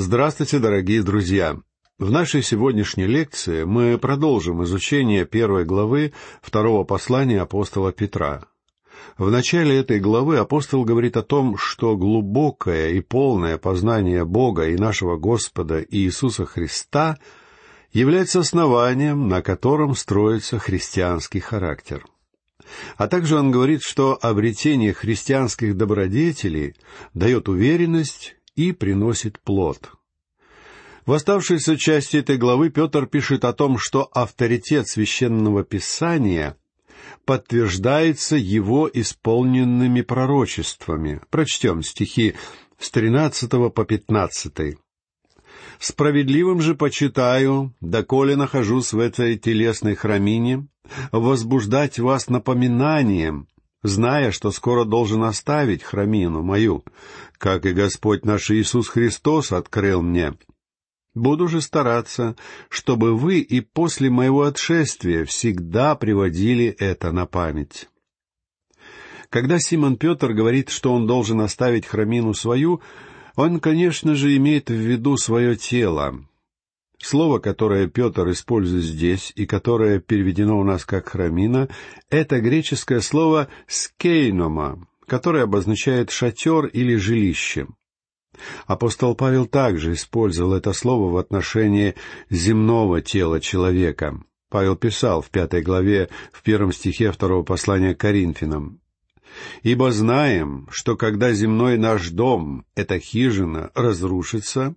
Здравствуйте, дорогие друзья! В нашей сегодняшней лекции мы продолжим изучение первой главы второго послания апостола Петра. В начале этой главы апостол говорит о том, что глубокое и полное познание Бога и нашего Господа Иисуса Христа является основанием, на котором строится христианский характер. А также он говорит, что обретение христианских добродетелей дает уверенность и приносит плод. В оставшейся части этой главы Петр пишет о том, что авторитет священного писания подтверждается его исполненными пророчествами. Прочтем стихи с 13 по 15. «Справедливым же почитаю, доколе нахожусь в этой телесной храмине, возбуждать вас напоминанием, зная, что скоро должен оставить храмину мою, как и Господь наш Иисус Христос открыл мне. Буду же стараться, чтобы вы и после моего отшествия всегда приводили это на память. Когда Симон Петр говорит, что он должен оставить храмину свою, он, конечно же, имеет в виду свое тело, Слово, которое Петр использует здесь и которое переведено у нас как «храмина», это греческое слово «скейнома», которое обозначает «шатер» или «жилище». Апостол Павел также использовал это слово в отношении земного тела человека. Павел писал в пятой главе, в первом стихе второго послания к Коринфянам. «Ибо знаем, что когда земной наш дом, эта хижина, разрушится,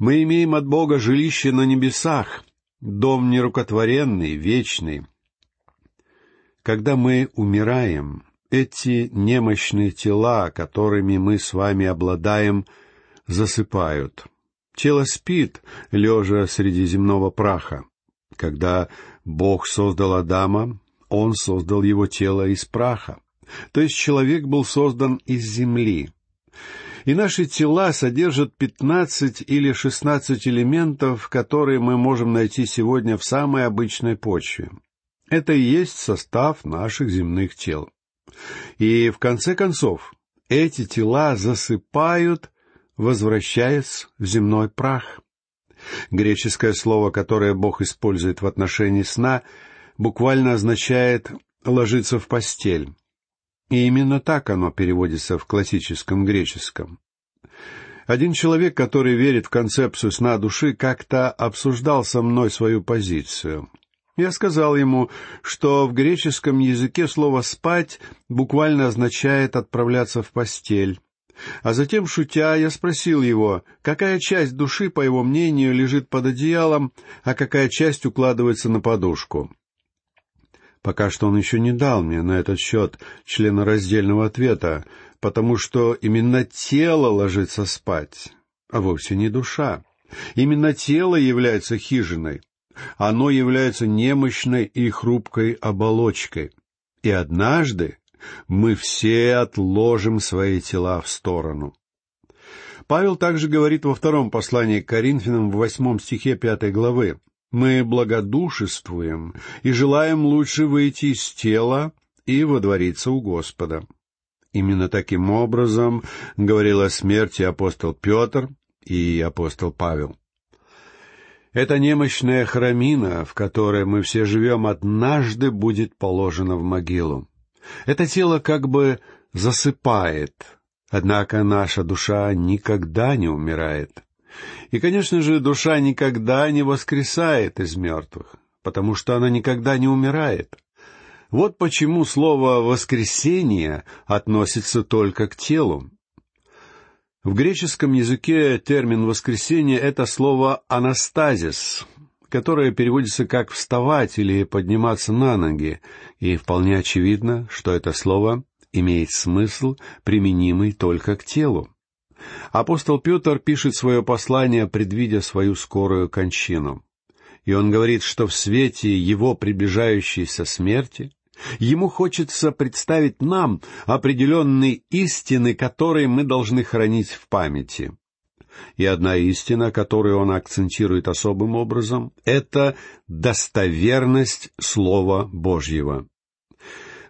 мы имеем от Бога жилище на небесах, дом нерукотворенный, вечный. Когда мы умираем, эти немощные тела, которыми мы с вами обладаем, засыпают. Тело спит, лежа среди земного праха. Когда Бог создал Адама, Он создал его тело из праха. То есть человек был создан из земли и наши тела содержат пятнадцать или шестнадцать элементов, которые мы можем найти сегодня в самой обычной почве. Это и есть состав наших земных тел. И в конце концов, эти тела засыпают, возвращаясь в земной прах. Греческое слово, которое Бог использует в отношении сна, буквально означает «ложиться в постель». И именно так оно переводится в классическом греческом. Один человек, который верит в концепцию сна души, как-то обсуждал со мной свою позицию. Я сказал ему, что в греческом языке слово «спать» буквально означает «отправляться в постель». А затем, шутя, я спросил его, какая часть души, по его мнению, лежит под одеялом, а какая часть укладывается на подушку. Пока что он еще не дал мне на этот счет членораздельного ответа, потому что именно тело ложится спать, а вовсе не душа. Именно тело является хижиной. Оно является немощной и хрупкой оболочкой. И однажды мы все отложим свои тела в сторону. Павел также говорит во втором послании к Коринфянам в восьмом стихе пятой главы. Мы благодушествуем и желаем лучше выйти из тела и водвориться у Господа. Именно таким образом говорил о смерти апостол Петр и апостол Павел. Эта немощная храмина, в которой мы все живем, однажды будет положена в могилу. Это тело как бы засыпает, однако наша душа никогда не умирает. И, конечно же, душа никогда не воскресает из мертвых, потому что она никогда не умирает. Вот почему слово «воскресение» относится только к телу. В греческом языке термин «воскресение» — это слово «анастазис», которое переводится как «вставать» или «подниматься на ноги», и вполне очевидно, что это слово имеет смысл, применимый только к телу. Апостол Петр пишет свое послание, предвидя свою скорую кончину. И он говорит, что в свете его приближающейся смерти ему хочется представить нам определенные истины, которые мы должны хранить в памяти. И одна истина, которую он акцентирует особым образом, это достоверность Слова Божьего.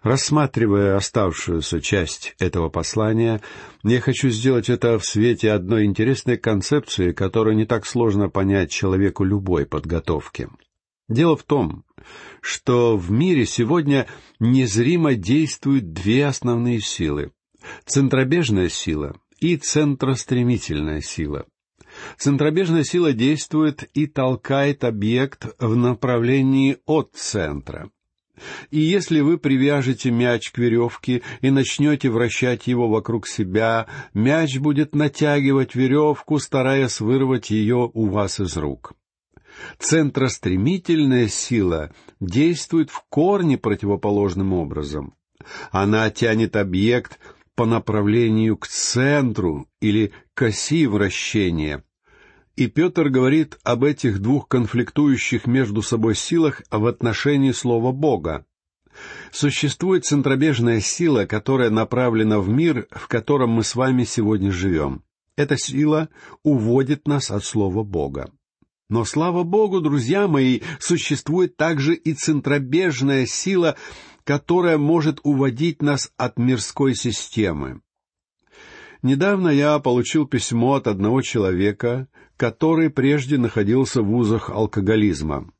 Рассматривая оставшуюся часть этого послания, я хочу сделать это в свете одной интересной концепции, которую не так сложно понять человеку любой подготовки. Дело в том, что в мире сегодня незримо действуют две основные силы — центробежная сила и центростремительная сила. Центробежная сила действует и толкает объект в направлении от центра. И если вы привяжете мяч к веревке и начнете вращать его вокруг себя, мяч будет натягивать веревку, стараясь вырвать ее у вас из рук. Центростремительная сила действует в корне противоположным образом. Она тянет объект по направлению к центру или к оси вращения. И Петр говорит об этих двух конфликтующих между собой силах в отношении слова Бога. Существует центробежная сила, которая направлена в мир, в котором мы с вами сегодня живем. Эта сила уводит нас от слова Бога. Но, слава Богу, друзья мои, существует также и центробежная сила, которая может уводить нас от мирской системы. Недавно я получил письмо от одного человека, который прежде находился в узах алкоголизма.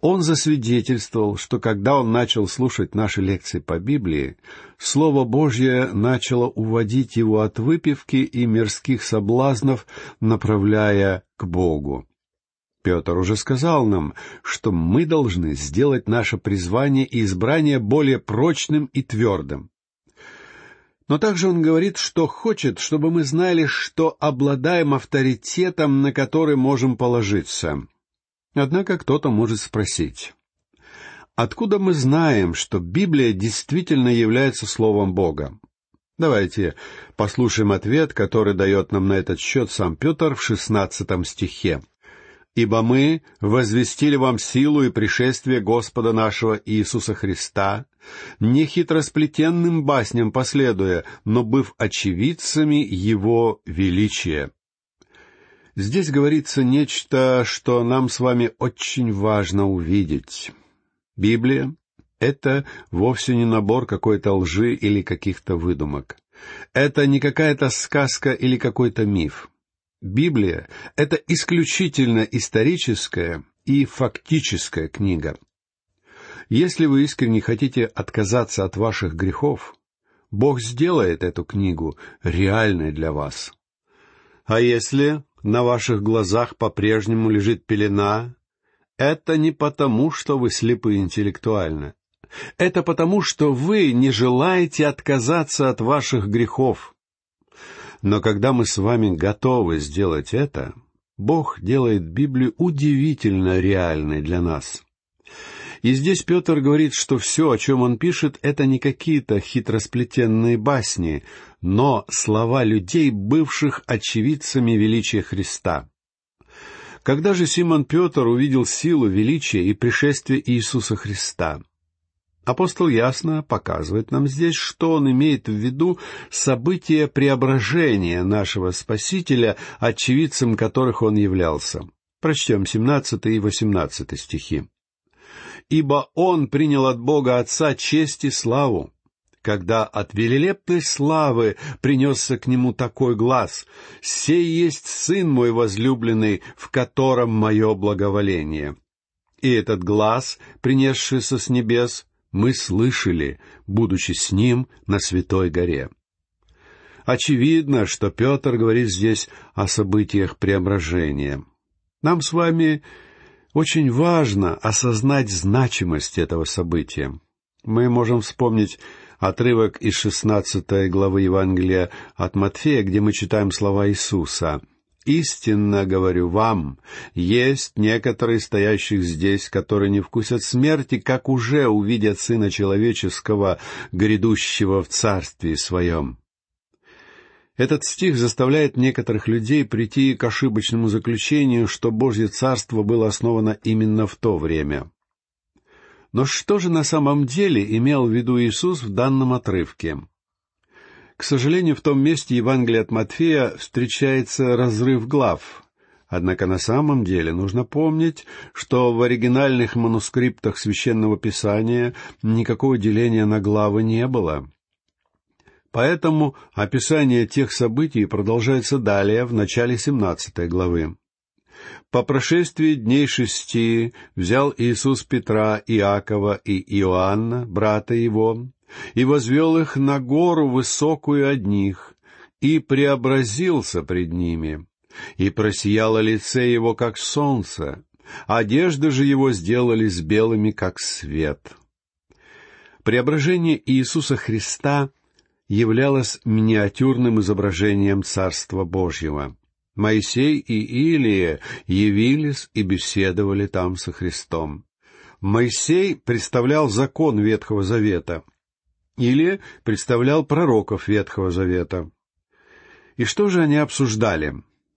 Он засвидетельствовал, что когда он начал слушать наши лекции по Библии, Слово Божье начало уводить его от выпивки и мирских соблазнов, направляя к Богу. Петр уже сказал нам, что мы должны сделать наше призвание и избрание более прочным и твердым. Но также он говорит, что хочет, чтобы мы знали, что обладаем авторитетом, на который можем положиться. Однако кто-то может спросить, откуда мы знаем, что Библия действительно является Словом Бога? Давайте послушаем ответ, который дает нам на этот счет сам Петр в шестнадцатом стихе ибо мы возвестили вам силу и пришествие Господа нашего Иисуса Христа, не хитросплетенным басням последуя, но быв очевидцами Его величия». Здесь говорится нечто, что нам с вами очень важно увидеть. Библия — это вовсе не набор какой-то лжи или каких-то выдумок. Это не какая-то сказка или какой-то миф. Библия — это исключительно историческая и фактическая книга. Если вы искренне хотите отказаться от ваших грехов, Бог сделает эту книгу реальной для вас. А если на ваших глазах по-прежнему лежит пелена, это не потому, что вы слепы интеллектуально. Это потому, что вы не желаете отказаться от ваших грехов. Но когда мы с вами готовы сделать это, Бог делает Библию удивительно реальной для нас. И здесь Петр говорит, что все, о чем он пишет, это не какие-то хитросплетенные басни, но слова людей, бывших очевидцами величия Христа. Когда же Симон Петр увидел силу, величия и пришествие Иисуса Христа? Апостол ясно показывает нам здесь, что он имеет в виду события преображения нашего Спасителя, очевидцем которых он являлся. Прочтем 17 и 18 стихи. «Ибо он принял от Бога Отца честь и славу, когда от велелепной славы принесся к нему такой глаз, «Сей есть Сын мой возлюбленный, в котором мое благоволение». И этот глаз, принесшийся с небес, мы слышали, будучи с ним на Святой горе. Очевидно, что Петр говорит здесь о событиях преображения. Нам с вами очень важно осознать значимость этого события. Мы можем вспомнить отрывок из шестнадцатой главы Евангелия от Матфея, где мы читаем слова Иисуса. Истинно говорю вам, есть некоторые стоящих здесь, которые не вкусят смерти, как уже увидят Сына Человеческого, грядущего в Царстве Своем. Этот стих заставляет некоторых людей прийти к ошибочному заключению, что Божье Царство было основано именно в то время. Но что же на самом деле имел в виду Иисус в данном отрывке? К сожалению, в том месте Евангелия от Матфея встречается разрыв глав. Однако на самом деле нужно помнить, что в оригинальных манускриптах священного писания никакого деления на главы не было. Поэтому описание тех событий продолжается далее, в начале 17 главы. По прошествии дней шести взял Иисус Петра, Иакова и Иоанна, брата его, и возвел их на гору высокую одних, и преобразился пред ними, и просияло лице его, как солнце, одежды же его сделались белыми, как свет. Преображение Иисуса Христа являлось миниатюрным изображением Царства Божьего. Моисей и Илия явились и беседовали там со Христом. Моисей представлял закон Ветхого Завета. Илия представлял пророков Ветхого Завета. И что же они обсуждали?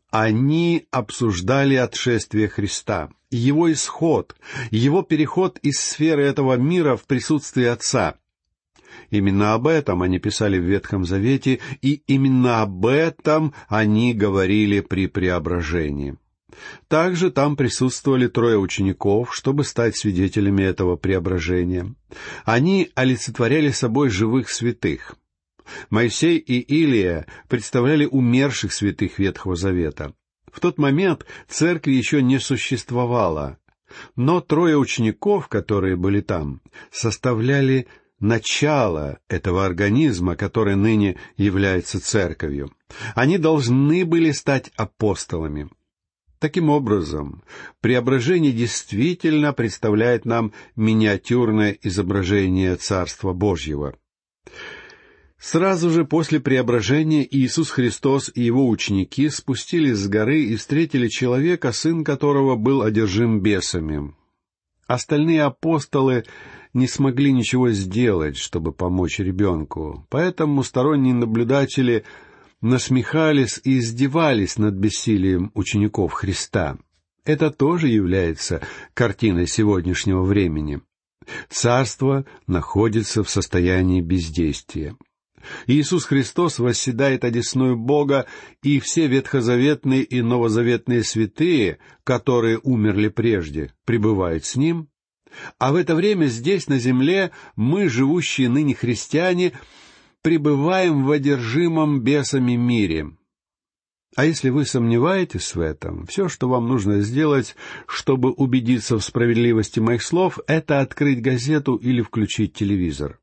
Они обсуждали отшествие Христа, его исход, его переход из сферы этого мира в присутствие Отца. Именно об этом они писали в Ветхом Завете, и именно об этом они говорили при преображении. Также там присутствовали трое учеников, чтобы стать свидетелями этого преображения. Они олицетворяли собой живых святых. Моисей и Илия представляли умерших святых Ветхого Завета. В тот момент церкви еще не существовало, но трое учеников, которые были там, составляли начало этого организма, который ныне является церковью. Они должны были стать апостолами. Таким образом, преображение действительно представляет нам миниатюрное изображение Царства Божьего. Сразу же после преображения Иисус Христос и его ученики спустились с горы и встретили человека, сын которого был одержим бесами. Остальные апостолы не смогли ничего сделать, чтобы помочь ребенку, поэтому сторонние наблюдатели насмехались и издевались над бессилием учеников Христа. Это тоже является картиной сегодняшнего времени. Царство находится в состоянии бездействия. Иисус Христос восседает одесную Бога, и все ветхозаветные и новозаветные святые, которые умерли прежде, пребывают с Ним. А в это время здесь, на земле, мы, живущие ныне христиане, пребываем в одержимом бесами мире. А если вы сомневаетесь в этом, все, что вам нужно сделать, чтобы убедиться в справедливости моих слов, это открыть газету или включить телевизор.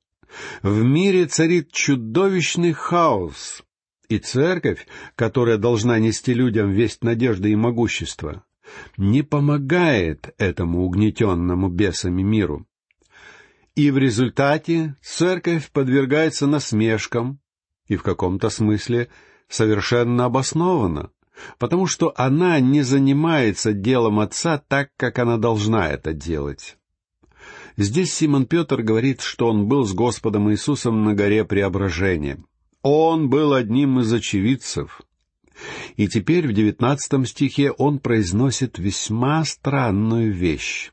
В мире царит чудовищный хаос, и церковь, которая должна нести людям весть надежды и могущества, не помогает этому угнетенному бесами миру. И в результате церковь подвергается насмешкам и в каком-то смысле совершенно обоснованно, потому что она не занимается делом Отца так, как она должна это делать. Здесь Симон Петр говорит, что он был с Господом Иисусом на горе Преображения. Он был одним из очевидцев. И теперь в девятнадцатом стихе он произносит весьма странную вещь.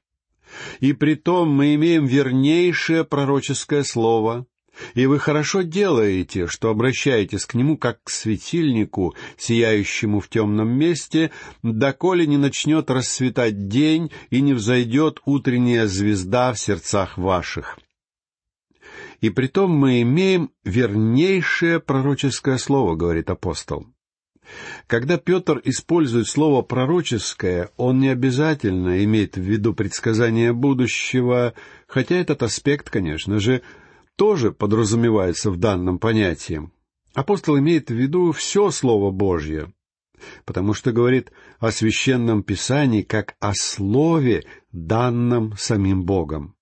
«И при том мы имеем вернейшее пророческое слово, и вы хорошо делаете, что обращаетесь к нему как к светильнику, сияющему в темном месте, доколе не начнет расцветать день и не взойдет утренняя звезда в сердцах ваших. И притом мы имеем вернейшее пророческое слово, говорит апостол. Когда Петр использует слово «пророческое», он не обязательно имеет в виду предсказание будущего, хотя этот аспект, конечно же, тоже подразумевается в данном понятии. Апостол имеет в виду все Слово Божье, потому что говорит о священном Писании как о Слове, данном самим Богом.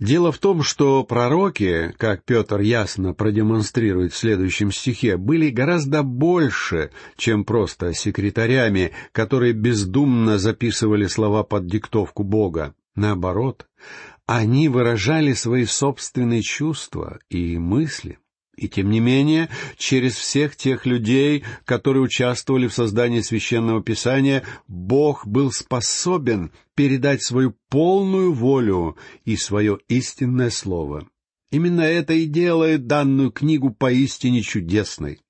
Дело в том, что пророки, как Петр ясно продемонстрирует в следующем стихе, были гораздо больше, чем просто секретарями, которые бездумно записывали слова под диктовку Бога. Наоборот, они выражали свои собственные чувства и мысли. И тем не менее, через всех тех людей, которые участвовали в создании священного писания, Бог был способен передать свою полную волю и свое истинное слово. Именно это и делает данную книгу поистине чудесной.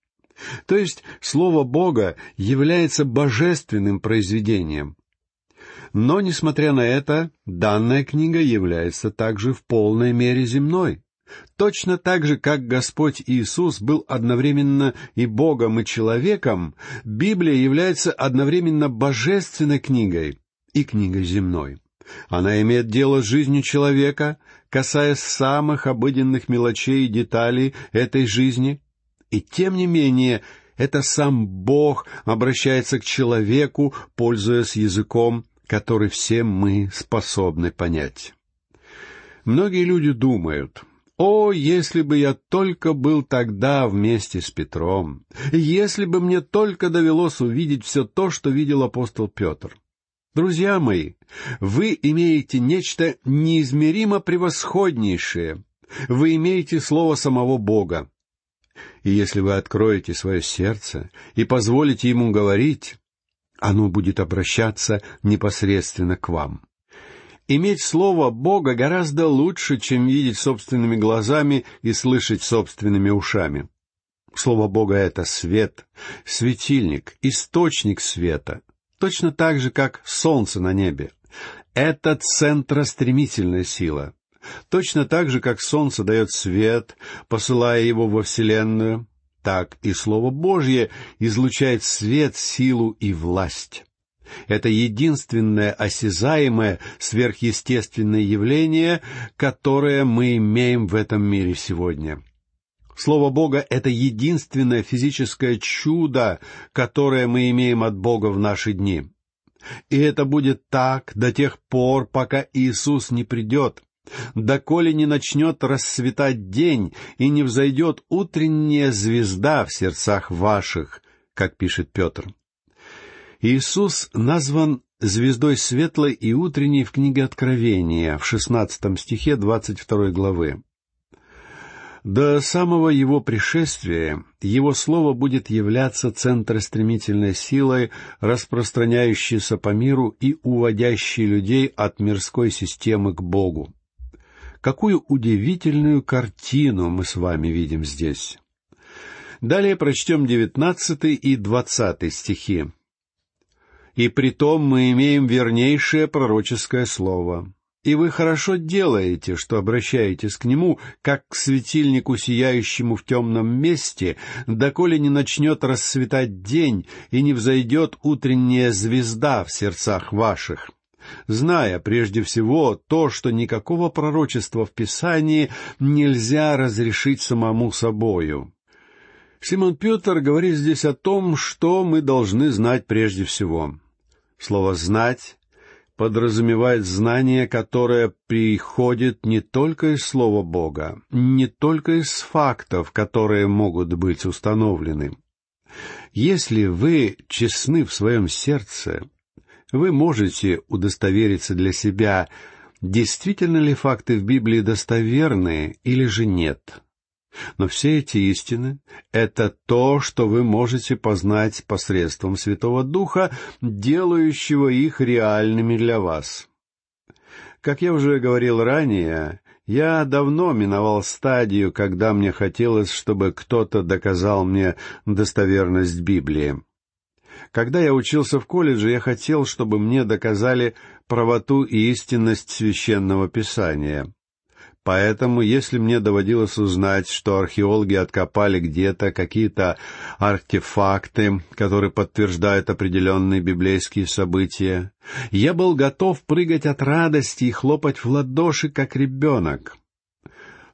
То есть Слово Бога является божественным произведением. Но, несмотря на это, данная книга является также в полной мере земной. Точно так же, как Господь Иисус был одновременно и Богом, и человеком, Библия является одновременно божественной книгой и книгой земной. Она имеет дело с жизнью человека, касаясь самых обыденных мелочей и деталей этой жизни. И тем не менее, это сам Бог обращается к человеку, пользуясь языком, который все мы способны понять. Многие люди думают, «О, если бы я только был тогда вместе с Петром! Если бы мне только довелось увидеть все то, что видел апостол Петр!» Друзья мои, вы имеете нечто неизмеримо превосходнейшее. Вы имеете слово самого Бога. И если вы откроете свое сердце и позволите ему говорить, оно будет обращаться непосредственно к вам. Иметь слово Бога гораздо лучше, чем видеть собственными глазами и слышать собственными ушами. Слово Бога — это свет, светильник, источник света точно так же, как солнце на небе. Это центростремительная сила. Точно так же, как солнце дает свет, посылая его во Вселенную, так и Слово Божье излучает свет, силу и власть. Это единственное осязаемое сверхъестественное явление, которое мы имеем в этом мире сегодня. Слово Бога — это единственное физическое чудо, которое мы имеем от Бога в наши дни. И это будет так до тех пор, пока Иисус не придет, доколе не начнет расцветать день и не взойдет утренняя звезда в сердцах ваших, как пишет Петр. Иисус назван звездой светлой и утренней в книге Откровения в шестнадцатом стихе двадцать второй главы. До самого его пришествия его слово будет являться центростремительной силой, распространяющейся по миру и уводящей людей от мирской системы к Богу. Какую удивительную картину мы с вами видим здесь. Далее прочтем девятнадцатый и двадцатый стихи. «И притом мы имеем вернейшее пророческое слово, и вы хорошо делаете, что обращаетесь к нему, как к светильнику, сияющему в темном месте, доколе не начнет расцветать день и не взойдет утренняя звезда в сердцах ваших, зная прежде всего то, что никакого пророчества в Писании нельзя разрешить самому собою. Симон Петр говорит здесь о том, что мы должны знать прежде всего. Слово «знать» подразумевает знание, которое приходит не только из Слова Бога, не только из фактов, которые могут быть установлены. Если вы честны в своем сердце, вы можете удостовериться для себя, действительно ли факты в Библии достоверны или же нет. Но все эти истины — это то, что вы можете познать посредством Святого Духа, делающего их реальными для вас. Как я уже говорил ранее, я давно миновал стадию, когда мне хотелось, чтобы кто-то доказал мне достоверность Библии. Когда я учился в колледже, я хотел, чтобы мне доказали правоту и истинность священного писания. Поэтому, если мне доводилось узнать, что археологи откопали где-то какие-то артефакты, которые подтверждают определенные библейские события, я был готов прыгать от радости и хлопать в ладоши, как ребенок.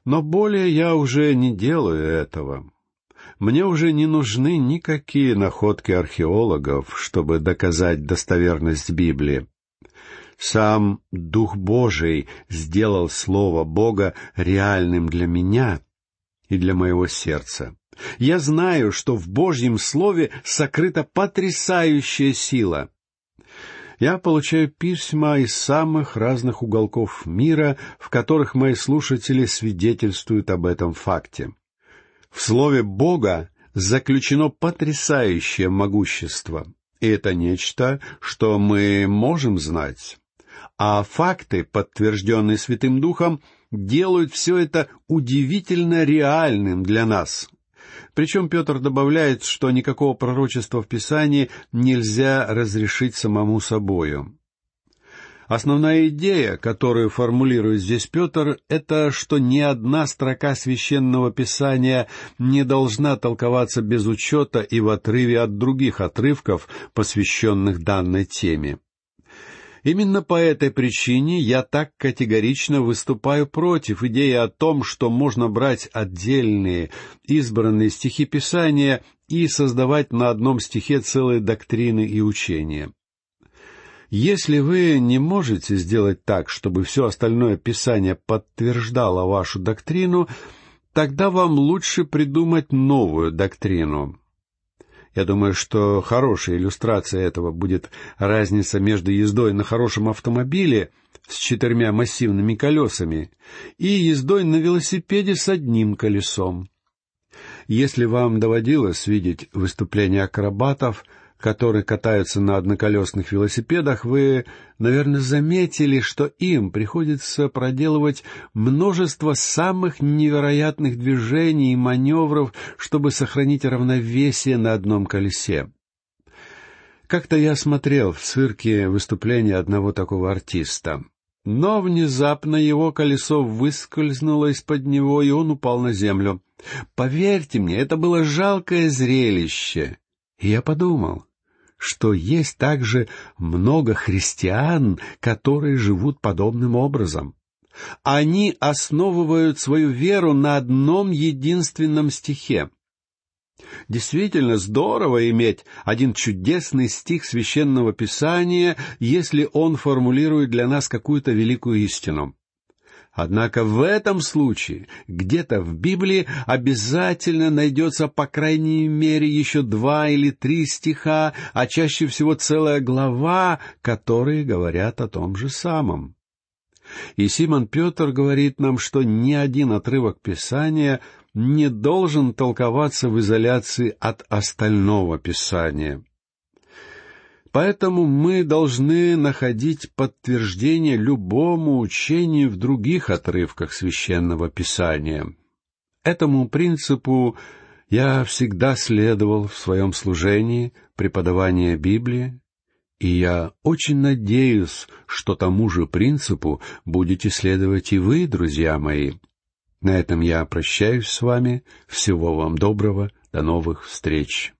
Но более я уже не делаю этого. Мне уже не нужны никакие находки археологов, чтобы доказать достоверность Библии. Сам Дух Божий сделал Слово Бога реальным для меня и для моего сердца. Я знаю, что в Божьем Слове сокрыта потрясающая сила. Я получаю письма из самых разных уголков мира, в которых мои слушатели свидетельствуют об этом факте. В Слове Бога заключено потрясающее могущество, и это нечто, что мы можем знать а факты, подтвержденные Святым Духом, делают все это удивительно реальным для нас. Причем Петр добавляет, что никакого пророчества в Писании нельзя разрешить самому собою. Основная идея, которую формулирует здесь Петр, это что ни одна строка священного писания не должна толковаться без учета и в отрыве от других отрывков, посвященных данной теме. Именно по этой причине я так категорично выступаю против идеи о том, что можно брать отдельные, избранные стихи Писания и создавать на одном стихе целые доктрины и учения. Если вы не можете сделать так, чтобы все остальное Писание подтверждало вашу доктрину, тогда вам лучше придумать новую доктрину. Я думаю, что хорошей иллюстрацией этого будет разница между ездой на хорошем автомобиле с четырьмя массивными колесами и ездой на велосипеде с одним колесом. Если вам доводилось видеть выступления акробатов — которые катаются на одноколесных велосипедах, вы, наверное, заметили, что им приходится проделывать множество самых невероятных движений и маневров, чтобы сохранить равновесие на одном колесе. Как-то я смотрел в цирке выступление одного такого артиста. Но внезапно его колесо выскользнуло из-под него, и он упал на землю. Поверьте мне, это было жалкое зрелище. И я подумал, что есть также много христиан, которые живут подобным образом. Они основывают свою веру на одном единственном стихе. Действительно здорово иметь один чудесный стих священного писания, если он формулирует для нас какую-то великую истину. Однако в этом случае где-то в Библии обязательно найдется по крайней мере еще два или три стиха, а чаще всего целая глава, которые говорят о том же самом. И Симон Петр говорит нам, что ни один отрывок Писания не должен толковаться в изоляции от остального Писания. Поэтому мы должны находить подтверждение любому учению в других отрывках священного писания. Этому принципу я всегда следовал в своем служении преподавания Библии, и я очень надеюсь, что тому же принципу будете следовать и вы, друзья мои. На этом я прощаюсь с вами. Всего вам доброго. До новых встреч.